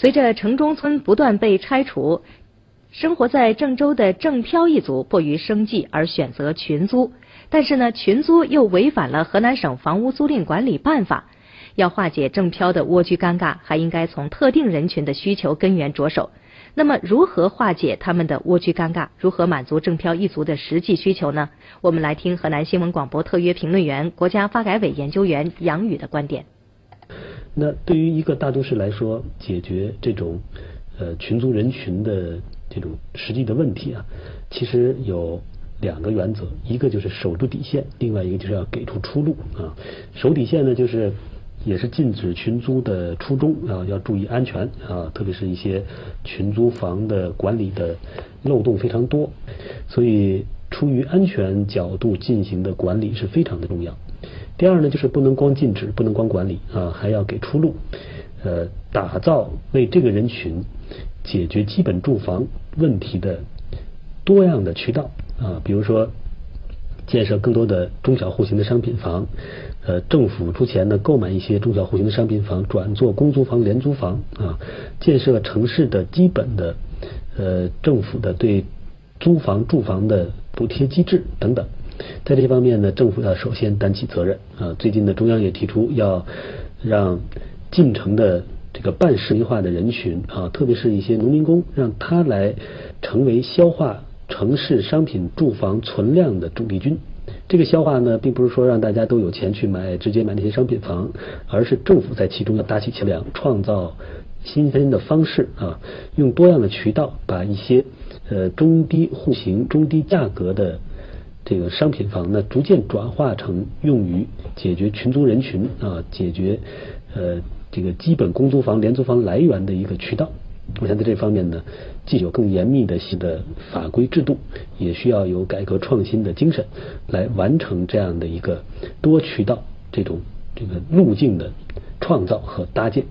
随着城中村不断被拆除，生活在郑州的郑漂一族迫于生计而选择群租，但是呢，群租又违反了河南省房屋租赁管理办法。要化解郑漂的蜗居尴尬，还应该从特定人群的需求根源着手。那么，如何化解他们的蜗居尴尬？如何满足郑漂一族的实际需求呢？我们来听河南新闻广播特约评论员、国家发改委研究员杨宇的观点。那对于一个大都市来说，解决这种呃群租人群的这种实际的问题啊，其实有两个原则，一个就是守住底线，另外一个就是要给出出路啊。守底线呢，就是也是禁止群租的初衷啊，要注意安全啊，特别是一些群租房的管理的漏洞非常多，所以出于安全角度进行的管理是非常的重要。第二呢，就是不能光禁止，不能光管理啊，还要给出路，呃，打造为这个人群解决基本住房问题的多样的渠道。啊，比如说建设更多的中小户型的商品房，呃，政府出钱呢购买一些中小户型的商品房，转做公租房、廉租房。啊，建设城市的基本的呃政府的对租房住房的补贴机制等等。在这些方面呢，政府要首先担起责任啊。最近呢，中央也提出要让进城的这个半市民化的人群啊，特别是一些农民工，让他来成为消化城市商品住房存量的主力军。这个消化呢，并不是说让大家都有钱去买直接买那些商品房，而是政府在其中要搭起桥梁，创造新鲜的方式啊，用多样的渠道把一些呃中低户型、中低价格的。这个商品房呢，逐渐转化成用于解决群租人群啊，解决呃这个基本公租房、廉租房来源的一个渠道。我想在这方面呢，既有更严密的新的法规制度，也需要有改革创新的精神，来完成这样的一个多渠道这种这个路径的创造和搭建。